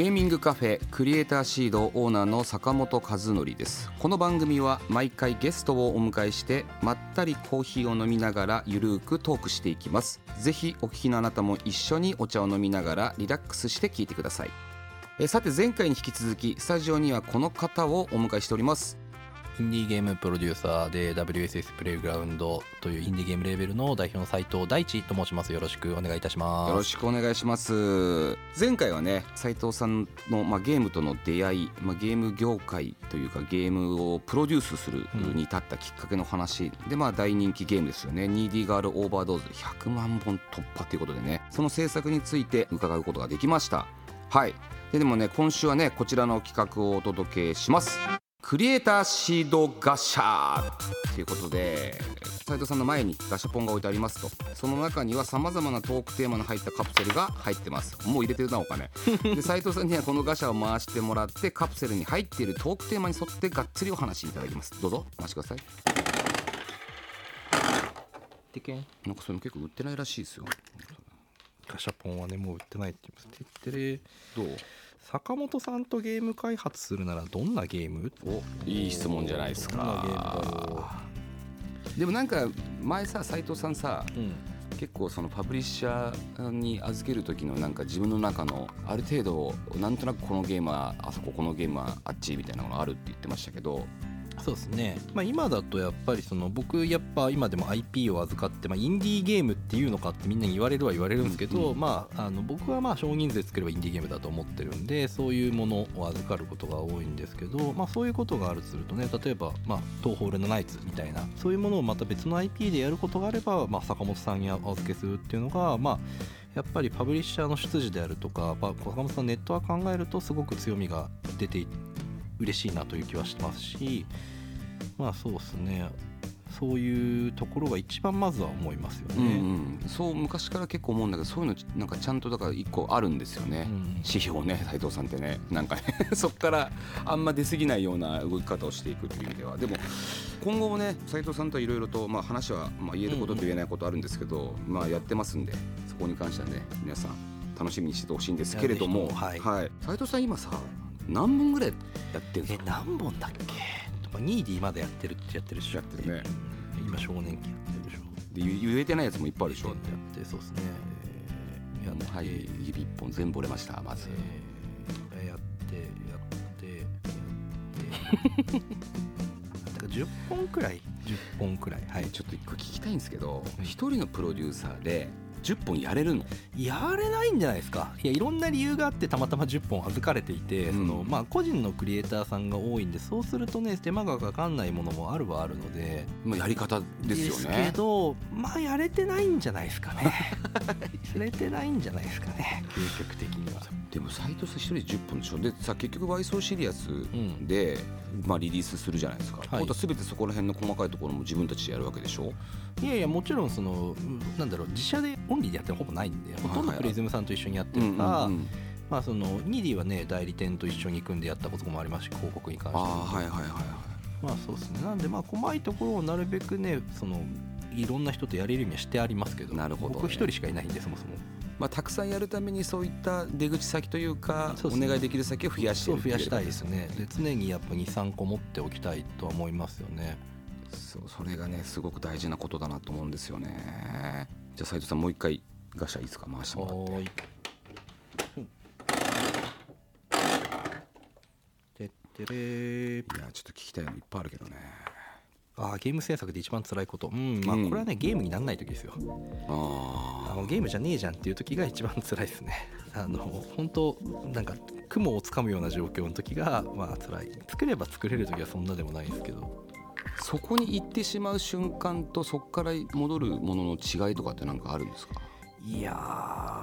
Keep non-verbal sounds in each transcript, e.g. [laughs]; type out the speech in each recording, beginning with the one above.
ゲーミングカフェクリエイターシードオーナーの坂本和則です。この番組は毎回ゲストをお迎えしてまったりコーヒーを飲みながらゆるーくトークしていきます。ぜひお聞きのあなたも一緒にお茶を飲みながらリラックスして聞いてください。えさて前回に引き続きスタジオにはこの方をお迎えしております。インディーゲームプロデューサーで WSS プレイグラウンドというインディーゲームレーベルの代表の斉藤大地と申します。よろしくお願いいたします。よろしくお願いします。前回はね斉藤さんの、まあ、ゲームとの出会い、まあ、ゲーム業界というかゲームをプロデュースするに至ったきっかけの話、でまあ大人気ゲームですよね「ニーディーガールオーバードーズ」100万本突破ということでね。その制作について伺うことができました。はい。ででもね今週はねこちらの企画をお届けします。クリエイターシードガシャということで斉藤さんの前にガシャポンが置いてありますと。その中にはさまざまなトークテーマの入ったカプセルが入ってます。もう入れてるなお金で斉藤さんにはこのガシャを回してもらってカプセルに入っているトークテーマに沿ってがっつりお話しいただきます。どうぞお待ちください。でけん。なんかそれも結構売ってないらしいですよ。ガシャポンはねもう売ってないって言います。てってれどう？坂本さんとゲーム開発するならどんなゲーム？おいい質問じゃないですか。でもなんか前さ斉藤さんさう、うん、結構そのパブリッシャーに預ける時のなんか自分の中のある程度なんとなくこのゲームはあそここのゲームはあっちみたいなものあるって言ってましたけどそうですね、まあ、今だとやっぱりその僕やっぱ今でも IP を預かって、まあ、インディーゲームっていうのかってみんなに言われるは言われるんですけど、うんまあ、あの僕はまあ少人数で作ればインディーゲームだと思ってるんでそういうものを預かることが多いんですけど、まあ、そういうことがあるとするとね例えば、まあ、東方ールのナイツみたいなそういうものをまた別の IP でやることがあれば、まあ、坂本さんにお預けするっていうのがまあやっぱりパブリッシャーの出自であるとか、まあ、坂本さんネットは考えるとすごく強みが出て嬉しいなという気はしてますしまあそうですね。そういうところが一番まずは思いますようんね。うん、そう昔から結構思うんだけどそういうのなんかちゃんとだから一個あるんですよね、うん。指標ね斉藤さんってね。なんかね [laughs] そこからあんま出過ぎないような動き方をしていくっていう意味では。でも今後もね斉藤さんといろいろと、まあ、話は、まあ、言えることと言えないことあるんですけど、まあ、やってますんでそこに関してはね皆さん楽しみにしてほしいんですけれども。いやぜひともはい。斉藤さん今さ何本ぐらいやってるんでえすか？何本だっけ？まあニーディーまだやってるってやってるしやってるね。うん今少年期やってるでしょ。で言言えてないやつもいっぱいあるでしょ。やってそうですね。えーやって、はい指一本全部折れましたまず。えーやってやってやって。だ [laughs] から10本くらい？10本くらい。はい。ちょっと一個聞きたいんですけどうん一人のプロデューサーで10本やれるの？やれないんじゃないですか。いやいろんな理由があってたまたま10本預かれていて、うん。そのまあ、個人のクリエイターさんが多いんでそうするとね手間がかかんないものもあるはあるので。まあやり方ですよけね。どまあやれてないんじゃないですかね。[laughs] やれてないんじゃないですかね究極的にはでも斉藤さん一人10本でしょ。でさ結局ワイソーシリアスん。で、まあ、リリースするじゃないですか。はい。ってことは全てそこら辺の細かいところも自分たちでやるわけでしょ。いやいやもちろんそのうんなんだろう自社でオンリーでやってるのほぼないんでほとんどプリズムさんと一緒にやってるか、まあそのニーディはね代理店と一緒に組んでやったこともありますし広告に関してああもはいはいはいはい。まあそうですね。なんでまあ細いところをなるべくねそのいろんな人とやれるようにはしてありますけどなるほどね。僕一人しかいないんでそもそもまあ、たくさんやるためにそういった出口先というかお願いできる先を増やして増やしたいですね。で常にやっぱ23個持っておきたいとは思いますよね。そうそれがねすごく大事なことだなと思うんですよね。じゃあ斉藤さんもう一回ガシャいいですか？回してもらって。てれー。いやちょっと聞きたいのいっぱいあるけどね。あーゲーム制作で一番辛いこと。うんまあうん。これはねゲームにならない時ですよ。ああのゲームじゃねえじゃんっていう時が一番辛いですね。[laughs] あの本当なんか雲をつかむような状況の時がまあ辛い。作れば作れる時はそんなでもないんですけど。そこに行ってしまう瞬間とそこから戻るものの違いとかって何かあるんですか？いやー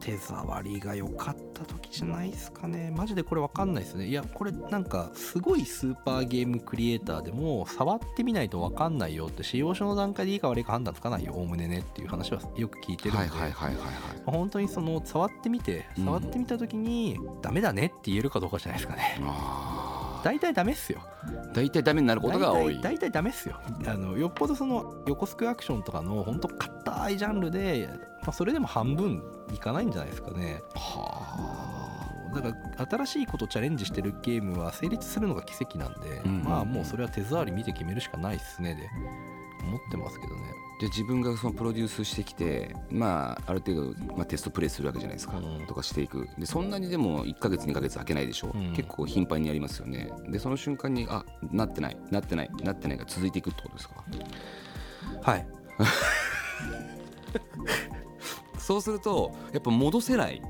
手触りが良かった時じゃないですかね。マジでこれ分かんないですね。いやこれなんかすごいスーパーゲームクリエイターでも触ってみないと分かんないよって使用書の段階でいいか悪いか判断つかないよ。おおむねねっていう話はよく聞いてるんで、はいはいはいはいはい本当にその触ってみてうん触ってみた時にダメだねって言えるかどうかじゃないですかね。あ大体ダメっすよ。ー大体ダメになることが多い。大体大体ダメっすよ。あのよっぽどその横スクアクションとかの本当硬いジャンルで、まあ、それでも半分いかないんじゃないですかね。はだから新しいことチャレンジしてるゲームは成立するのが奇跡なんで、うんうんまあもうそれは手触り見て決めるしかないっすねで思ってますけどね。で自分がそのプロデュースしてきてまあある程度、まあ、テストプレイするわけじゃないですか、うん。とかしていく。でそんなにでも1ヶ月2ヶ月空けないでしょ、うん。結構頻繁にやりますよね。でその瞬間にあなってないなってないなってないが続いていくってことですか？はいそうするとやっぱ戻せない。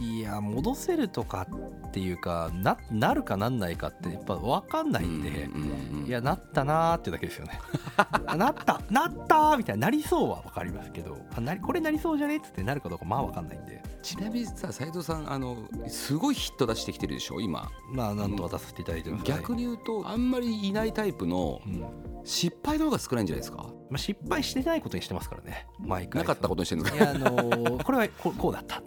いや戻せるとかっていうかななるかなんないかってやっぱ分かんないんで、うんうんうんいやなったなーってだけですよね。あ [laughs] なったなったーみたいななりそうは分かりますけどあなりこれなりそうじゃね？っつってなるかどうかまあ分かんないんで。ちなみにさ斉藤さんあのすごいヒット出してきてるでしょ今。まあなんとか出させていただいてます。逆に言うとあんまりいないタイプの失敗の方が少ないんじゃないですか？まあ、失敗してないことにしてますからね。毎回。なかったことにしてるんですか。いやあのーこれはこうこうだった。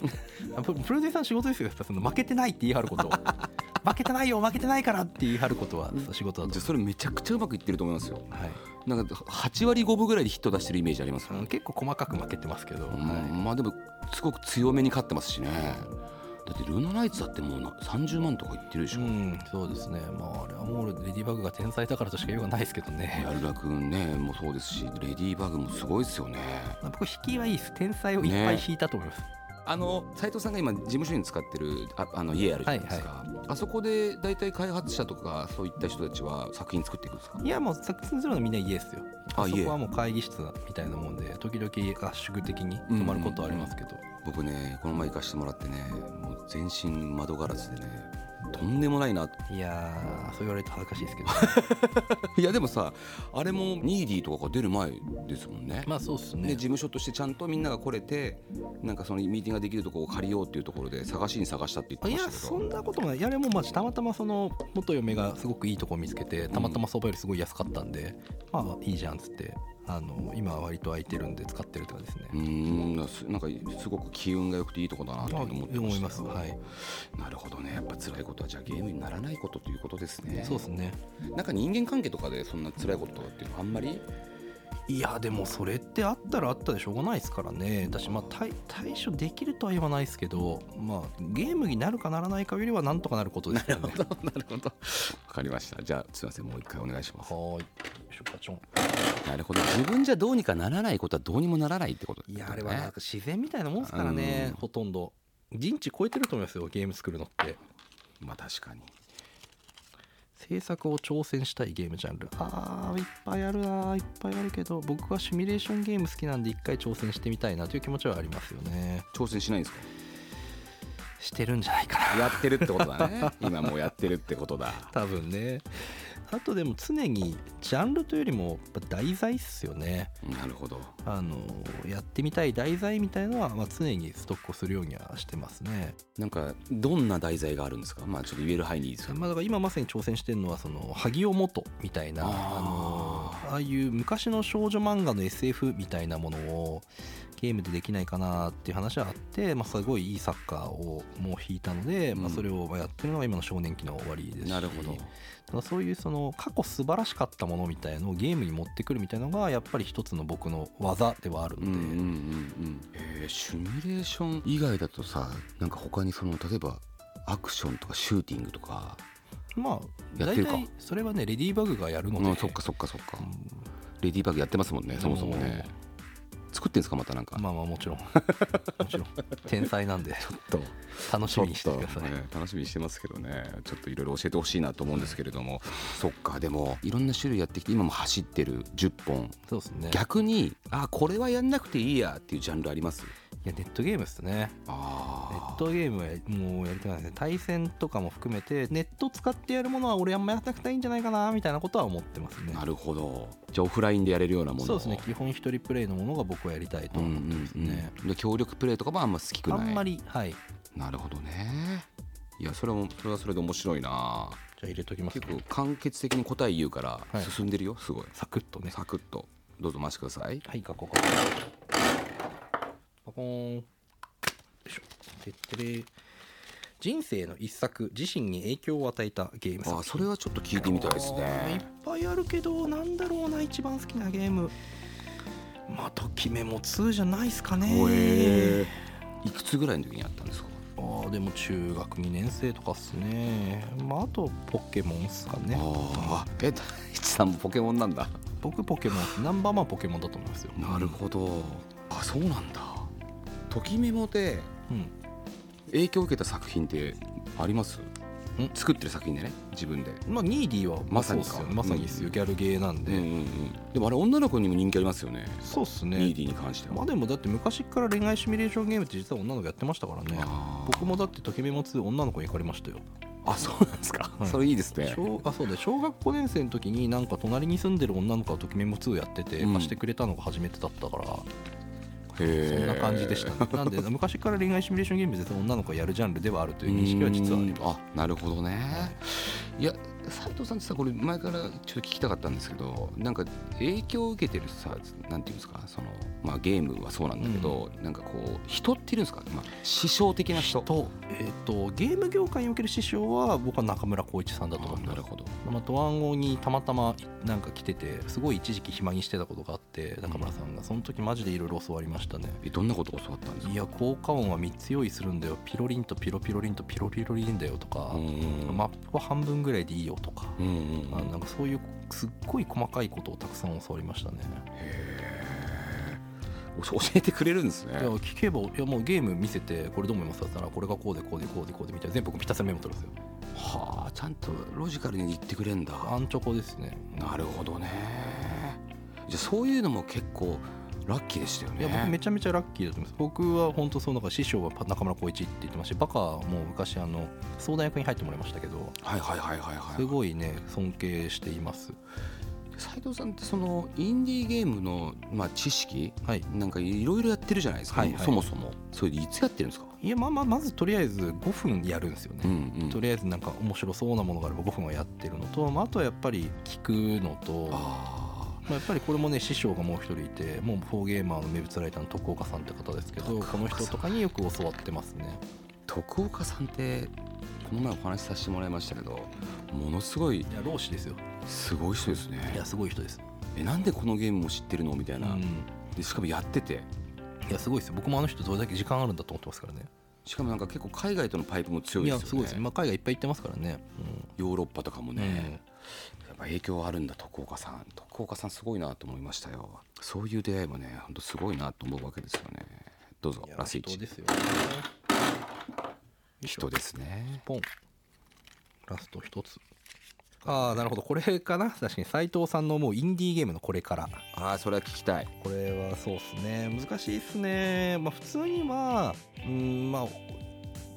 あププロデューサーの仕事ですよ。その負けてないって言い張ること。を [laughs] 負けてないよ負けてないからって言い張ることは仕事だと。じゃあそれめちゃくちゃうまくいってると思いますよ。はい。なんか8割5分ぐらいでヒット出してるイメージあります結構細かく負けてますけど、うんはいまあでもすごく強めに勝ってますしねだってルナナイツだってもうな30万とかいってるでしょ、うん、そうですね、まあ、あれはもうレディバグが天才だからとしか言いようがないですけどね、ヤルラ君ねもそうですしレディーバグもすごいですよね。まあ僕、引きはいいです、天才をいっぱい引いたと思います。あの斉藤さんが今事務所に使ってるああの家あるじゃないですか、あそこで大体開発者とかそういった人たちは作品作っていくんですか？いや、もう作品するのはみんな家ですよ。あ家。そこはもう会議室みたいなもんで、時々合宿的に泊まることはありますけど、僕ねこの前行かしてもらってねもう全身窓ガラスでねとんでもないな。いやー、そう言われると恥ずかしいですけど、[laughs] いやでもさあれもニーディーとかが出る前ですもんね。まあそうっすでね事。務所としてちゃんとみんなが来れてなんかそのミーティングができるところを借りようっていうところで探しに探したって言いやってましたけど。そんなこともない。いやでもまあたまたまその元嫁がすごくいいとこ見つけてたまたま相場よりすごい安かったんで、まあいいじゃんっつってあの今は割と空いてるんで使ってるって感じですね。うーんなんかすごく機運が良くていいとこだなとあ思って思います。はい。なるほどね。やっぱ辛いことはじゃあゲームにならないことということですね。そうですね。なんか人間関係とかでそんな辛いこととかっていうのはあんまり？いやでもそれってあったらあったでしょうがないですからね。私まあ対対処できるとは言わないですけどまあゲームになるかならないかよりはなんとかなることですよね。[laughs] なるほど。わかりました。じゃあすいません。もう一回お願いします。はーいょガチョンなるほど。自分じゃどうにかならないことはどうにもならないってこといやあれはなんか自然みたいなもんですからね、うん。ほとんど。人知超えてると思いますよゲーム作るのって。まあ確かに。制作を挑戦したいゲームジャンル。あーいっぱいあるないっぱいあるけど。僕はシミュレーションゲーム好きなんで一回挑戦してみたいなという気持ちはありますよね。挑戦しないんですか？してるんじゃないかな。やってるってことだね。今もうやってるってことだ。多分ね。あとでも常にジャンルというよりも題材っすよね。なるほど。あのやってみたい題材みたいのは、まあ、常にストックをするようにはしてますね、なんかどんな題材があるんですか？まあちょっと言える範囲でいいですかまあ、だから今まさに挑戦してるのはその萩尾元みたいなあのああいう昔の少女漫画の SF みたいなものをゲームでできないかなっていう話はあって、まあ、すごいいいサッカーをもう引いたので、まあ、うんそれをやってるのが今の少年期の終わりですしなるほど。ただそういうその過去素晴らしかったものみたいのをゲームに持ってくるみたいなのがやっぱり一つの僕の技ではあるので、うんうんうんうん。えーシミュレーション以外だとさなんか他にその例えばアクションとかシューティングとかまあ大やってるか？体それはねレディーバグがやるので、うんそっかそっかそっか。うんレディーバグやってますもんねそもそもね作ってんですかまたなんか？まあまあもちろん。[laughs] もちろん。天才なんで。と。楽しみにしててください、ね。楽しみにしてますけどね。ちょっといろいろ教えてほしいなと思うんですけれども。そっかでもいろんな種類やってきて今も走ってる10本。そうですね。逆にあこれはやんなくていいやっていうジャンルあります？いやネットゲームっすね。ネあットゲームはもうやりたくないですね。対戦とかも含めてネット使ってやるものは俺あんまやりたくないんじゃないかなみたいなことは思ってますね。なるほど。じゃあオフラインでやれるようなものをそうですね。基本一人プレイのものが僕はやりたいとうん思ってますうんね、うんで協力プレイとかもあんま好きくない。あんまりはい。なるほどね。いやそれもそれはそれで面白いな。じゃあ入れときます結構簡潔的に答え言うからはい。進んでるよすごい。サクッとね。サクッと。どうぞ回してください。はい、書こ。パコーン。よいしょ。てってれ。人生の一作、自身に影響を与えたゲームあそれはちょっと聞いてみたいですあーいっねぱいあるけど、なんだろうな、一番好きなゲーム。まあ、ときめも2じゃないですかね。いくつぐらいの時にやったんですか？ああ、でも中学2年生とかっすね。まあ、あと、ポケモンっすかね。ああえ大地さんもポケモンなんだ僕、ポケモン、ナンバーワンポケモンだと思いますよ。なるほどあそうなんだときメモでうん。影響を受けた作品ってあります？ん。作ってる作品でね自分で。まあ、ニーディーはまさにね。まさにですよ、ギャルゲーなんで。うんうんうん。でもあれ女の子にも人気ありますよね。そうっすね。ニーディーに関しては。まあでもだって昔から恋愛シミュレーションゲームって実は女の子やってましたからね。僕もだってときめも2女の子に行かれましたよ。あそうなんですか、はい。それいいですね。小あそうだ小学5年生の時になんか隣に住んでる女の子がときめも2やっててうん。貸してくれたのが初めてだったから、へえそんな感じでした。ね [laughs] なんで昔から恋愛シミュレーションゲーム絶対女の子がやるジャンルではあるという認識は実はあります。あなるほどね、い、や斉藤さんってさこれ前からちょっと聞きたかったんですけどなんか影響を受けてるさなんていうんですかその、まあ、ゲームはそうなんだけど、なんかこう人っているんですか、まあ、師匠的な人。と,、えー、とゲーム業界における師匠は僕は中村浩一さんだと思ってます。あなるほど。まあ、ドワンゴにたまたまなんか来ててすごい一時期暇にしてたことがあって中村さんが。その時マジでいろいろ教わりましたね。えどんなことを教わったんですか？いや効果音は3つ用意するんだよ。ピロリンとピロピロリンとピロピロリンだよとかうん。マップは半分ぐらいでいいよとかうんうんうん。あなんかそういうすっごい細かいことをたくさん教わりましたね。[laughs] 教えてくれるんですね。いや聞けばいやもうゲーム見せてこれどう思います？かったらこれがこうでこうでこうでこうでみたいな全部僕ピタスラメモ取るんですよ。はあちゃんとロジカルに言ってくれんだ。アンチョコですね。なるほどね。じゃあそういうのも結構ラッキーでしたよね。いや僕めちゃめちゃラッキーだと思います。僕は本当そうなんか師匠は中村浩一って言ってましてバカも昔あの相談役に入ってもらいましたけど。はいはいはいはいはい。すごいね尊敬しています。斉藤さんってそのインディーゲームの、まあ、知識はい。なんかいろいろやってるじゃないですか、はいはい。そもそも。それでいつやってるんですか、いやまあまあまずとりあえず5分やるんですよね、うんうん。とりあえずなんか面白そうなものがあれば5分はやってるのと、まあ、あとはやっぱり聞くのとあまあ、やっぱりこれもね師匠がもう一人いてもうフォーゲーマーの名物ライターの徳岡さんって方ですけどこの人とかによく教わってますね。ー徳岡さんってこの前お話しさせてもらいましたけどものすごいいや老子ですよ。すごい人ですいねやすごい人です。えなんでこのゲームも知ってるのみたいな、うん。でしかもやってて。いやすごいですよ。僕もあの人どれだけ時間あるんだと思ってますからね。しかもなんか結構海外とのパイプも強いいですよね。やすごいです。ね、まあ、海外いっぱい行ってますからね、ヨーロッパとかもうん。ね、やっぱ影響あるんだ徳岡さん徳岡さんすごいなと思いましたよ。そういう出会いもね本当すごいなと思うわけですよね。どうぞラスイチ。人ですよね。人ですね。ポン。ラスト一つ。ああなるほど。これかな？確かに。斉藤さんのもうインディーゲームのこれから。ああそれは聞きたい。これはそうっすね。難しいっすね。まあ普通にはうんまあ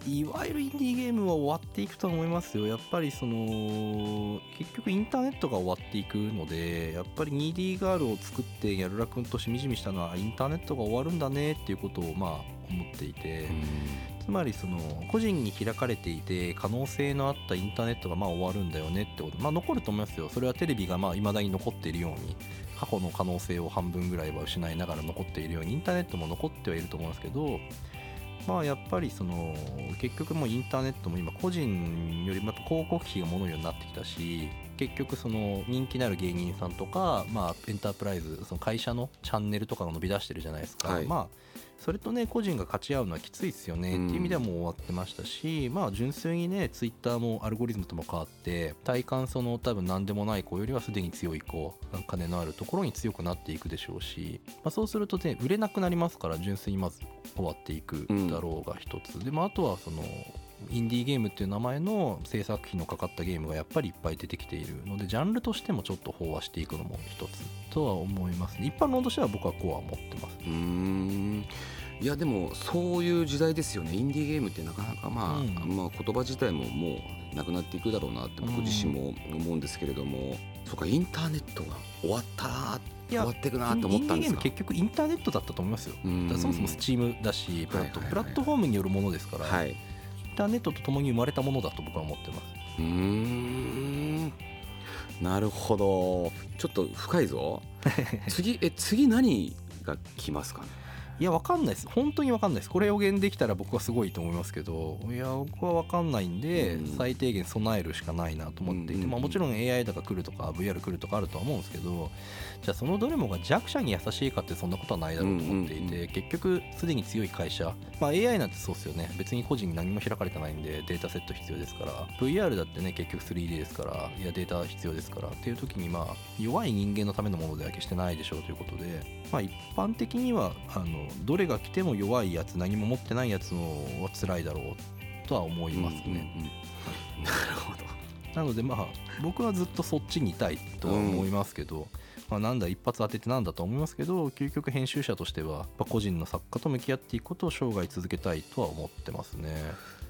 いわゆるインディーゲームは終わっていくとは思いますよ。やっぱりその結局インターネットが終わっていくのでやっぱり 2D ガールを作ってやるらくんとしみじみしたのはインターネットが終わるんだねっていうことをまあ思っていて、つまりその個人に開かれていて可能性のあったインターネットがまあ終わるんだよねってこと。まあ残ると思いますよ。それはテレビがまあ未だに残っているように過去の可能性を半分ぐらいは失いながら残っているようにインターネットも残ってはいると思うんですけどまあやっぱりその結局もインターネットも今個人よりもやっぱ広告費がものようになってきたし。結局その人気のある芸人さんとか、まあ、エンタープライズその会社のチャンネルとかが伸び出してるじゃないですか、はい。まあそれとね個人が勝ち合うのはきついですよねっていう意味ではもう終わってましたし、まあ純粋にねツイッターもアルゴリズムとも変わって体感その多分何でもない子よりはすでに強い子金のあるところに強くなっていくでしょうし、まあ、そうするとね売れなくなりますから純粋にまず終わっていくだろうが一つ、でまああとはそのインディーゲームっていう名前の制作費のかかったゲームがやっぱりいっぱい出てきているのでジャンルとしてもちょっと飽和していくのも一つとは思いますね。一般論としては僕はこうは思ってます。うーん。いやでもそういう時代ですよね。インディーゲームってなかなかまあ、うん。まあ言葉自体ももうなくなっていくだろうなって僕自身も思うんですけれども、そうかインターネットが終わったない終やわっていくなと思ったんですがインディーゲーム結局インターネットだったと思いますよ。うん。だからそもそもスチームだしプラット,、はいはいはい。プラットフォームによるものですから、はいターネットとともに生まれたものだと僕は思ってます。うーん。なるほど。ちょっと深いぞ。[laughs] 次え次何が来ますかね？いやわかんないです。本当にわかんないです。これ予言できたら僕はすごいと思いますけどいや僕はわかんないんで、うん。最低限備えるしかないなと思っていて、うんうんうん。まあ、もちろん AI とか来るとか VR 来るとかあるとは思うんですけどじゃあそのどれもが弱者に優しいかってそんなことはないだろうと思っていて、うんうん結局すでに強い会社、まあ、AI なんてそうですよね。別に個人に何も開かれてないんでデータセット必要ですから。VR だってね結局 3D ですからいやデータ必要ですから。っていう時にまあ弱い人間のためのものでは決してないでしょうということで。まあ一般的にはあのどれが来ても弱いやつ何も持ってないやつのは辛いだろうとは思いますね、うんうんうん。[laughs] なるほど。なのでまあ僕はずっとそっちにいたいとは思いますけど、まあ、なんだ一発当ててなんだと思いますけど究極編集者としては個人の作家と向き合っていくことを生涯続けたいとは思ってますね。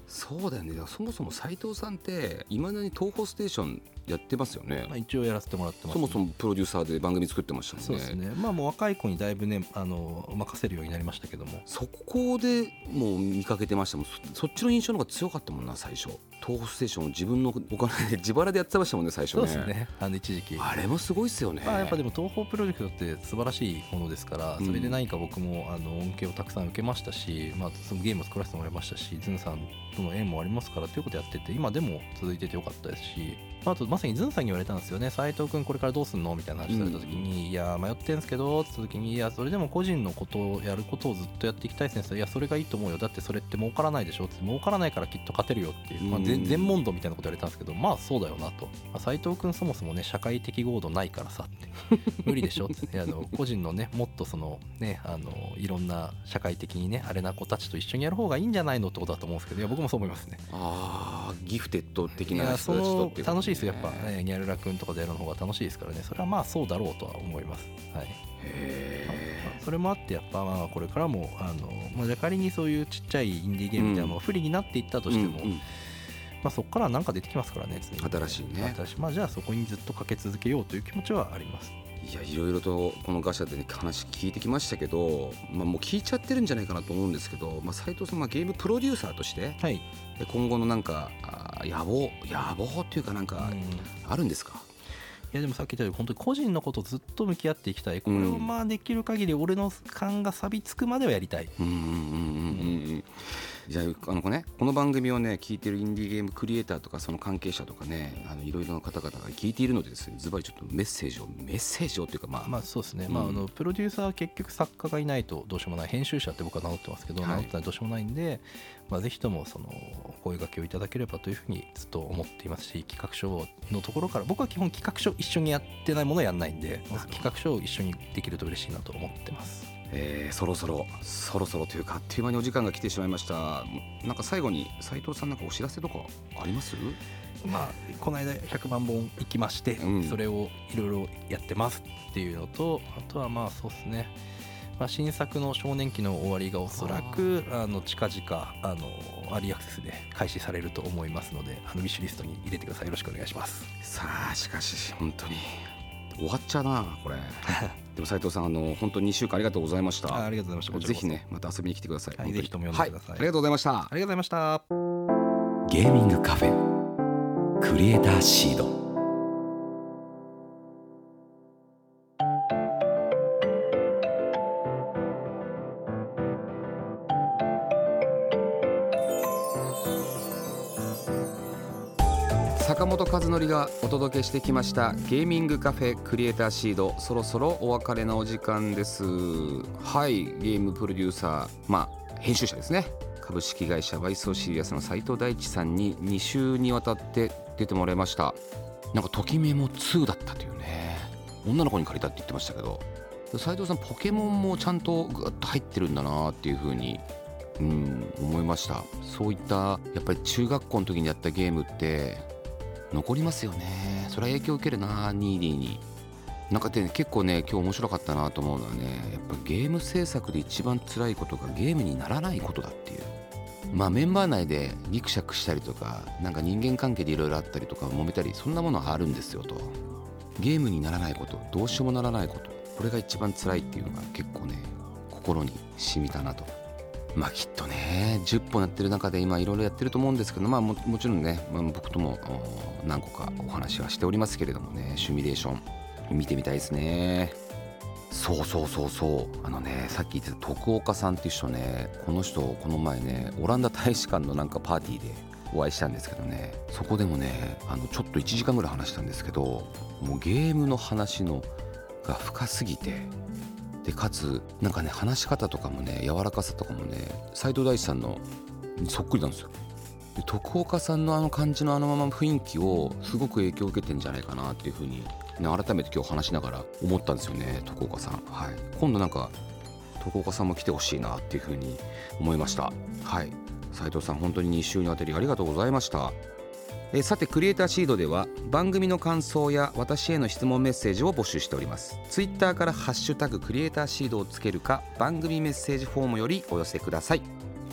そうだよね。そもそも斉藤さんっていまだに東宝ステーションやってますよね、まあ、一応やらせてもらってます、そもそもプロデューサーで番組作ってましたもんね。そうですね。まあもう若い子にだいぶねあの任せるようになりましたけども。そこでもう見かけてましたもん。そそっちの印象の方が強かったもんな最初。東宝ステーションを自分のお金で自腹でやってましたもんね最初ね。そうですね。あの一時期。あれもすごいっすよね、まあ、やっぱでも東宝プロジェクトって素晴らしいものですからうん。それで何か僕もあの恩恵をたくさん受けましたし、まあ、そのゲームを作らせてもらいましたしズンさんとの縁もありますからということやってて今でも続いててよかったですし、まあ、あとまさにズンさんに言われたんですよね。斉藤君これからどうすんの？みたいな話された時に、いや迷ってんすけどって言った時にいやそれでも個人のことをやることをずっとやっていきたいですねいやそれがいいと思うよ。だってそれって儲からないでしょ？って儲からないからきっと勝てるよっていう、まあ、うん全全問答みたいなこと言われたんですけどまあそうだよなと、まあ、斉藤君そもそもね社会的合度ないからさって。無理でしょ？って、ね、あの個人のねもっとそのねあのいろんな社会的にねあれな子たちと一緒にやる方がいいんじゃないのってことだと思うんですけどいや僕もそう思いますね。ああギフテッド的いな人たちとっていう楽しいですよ。やっぱ、ね、ニャルラ君とかでやるの方が楽しいですからね。それはまあそうだろうとは思います。はい。それもあってやっぱまあこれからもあの、まあ、じゃあ仮にそういうちっちゃいインディーゲームみたいなのが不利になっていったとえしても、うんうん。まあ、そこから何か出てきますからね新しいね。まあじゃあそこにずっとかけ続けようという気持ちはありますいやいろいろとこのガシャで、ね、話聞いてきましたけど、まあ、もう聞いちゃってるんじゃないかなと思うんですけど、まあ、斉藤さんはゲームプロデューサーとしてはい、で今後のなんかあー野望野望っていうかなんかうん。あるんですか、いやでもさっき言ったように本当に個人のことずっと向き合っていきたい。これをまあできる限り俺の勘が錆びつくまではやりたい。うんうんうんうんうんじゃああのねこの番組をね聞いてるインディーゲームクリエイターとかその関係者とかねあのいろいろな方々が聞いているのでですねズバリちょっとメッセージをメッセージをっていうかまあ、まあそうですね、うん。まあ、あのプロデューサーは結局作家がいないとどうしようもない。編集者って僕は名乗ってますけど、はい。名乗ってないとどうしようもないんで、まあ、ぜひともそのお声掛けをいただければというふうにずっと思っていますし企画書のところから僕は基本企画書一緒にやってないものはやんないんで企画書を一緒にできると嬉しいなと思ってますえーそろそろそろそろというかあっという間にお時間が来てしまいました。なんか最後に斉藤さんなんかお知らせとかあります？まあこの間100万本行きまして、うん。それをいろいろやってますっていうのとあとはまあそうですね。まあ、新作の少年期の終わりがおそらくあの近々あのアリーアクセスで開始されると思いますのであのウィッシュリストに入れてください。よろしくお願いします。さあしかし本当に終わっちゃうなこれ。[laughs] でも斉藤さんあの本当に2週間ありがとうございました。あありがとうございましたぜひねまた遊びに来てください、はいぜひとも呼んでください。はありがとうございました。ありがとうございました。ゲーミングカフェ。クリエイターシード坂本和則がお届けしてきましたゲーミングカフェクリエイターシード。そろそろお別れのお時間です。はいゲームプロデューサーまあ編集者ですね。株式会社バイソーシリアスの斉藤大地さんに2週にわたって出てもらいました。なんかときめも2だったというね。女の子に借りたって言ってましたけど。斉藤さんポケモンもちゃんとグッと入ってるんだなっていう風にうん思いました。そういったやっぱり中学校の時にやったゲームって残りますよね。それは影響受けるなニーディーに。なんかね結構ね今日面白かったなと思うのはねやっぱゲーム制作で一番辛いことがゲームにならないことだっていう。まあメンバー内でギクシャクしたりとかなんか人間関係でいろいろあったりとか揉めたりそんなものはあるんですよと。ゲームにならないことどうしようもならないことこれが一番辛いっていうのが結構ね心に染みたなと。まあきっとね10本やってる中で今いろいろやってると思うんですけどまあもちろんね、まあ僕とも何個かお話はしておりますけれどもねシミュレーション見てみたいですね。そうそうそうそう。あのねさっき言ってた徳岡さんっていう人ねこの人この前ねオランダ大使館のなんかパーティーでお会いしたんですけどねそこでもねあのちょっと1時間ぐらい話したんですけどもうゲームの話のが深すぎてでかつなんかね話し方とかもね柔らかさとかもね斎藤大地さんのそっくりなんですよ。で徳岡さんのあの感じのあのまま雰囲気をすごく影響を受けてんじゃないかなっていうふうに、ね、改めて今日話しながら思ったんですよね徳岡さん。はい。今度なんか徳岡さんも来てほしいなっていうふうに思いました。はい。斉藤さん本当に2週にわたりありがとうございました。えさてクリエイターシードでは番組の感想や私への質問メッセージを募集しております。ツイッターから「ハッシュタグクリエイターシード」をつけるか番組メッセージフォームよりお寄せください。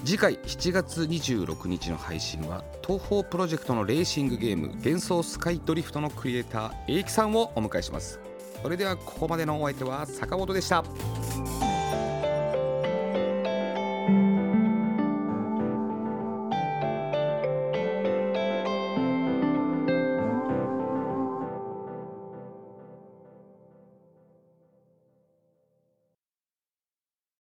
次回7月26日の配信は東宝プロジェクトのレーシングゲーム幻想スカイドリフトのクリエイター英樹さんをお迎えします。それではここまでのお相手は坂本でした。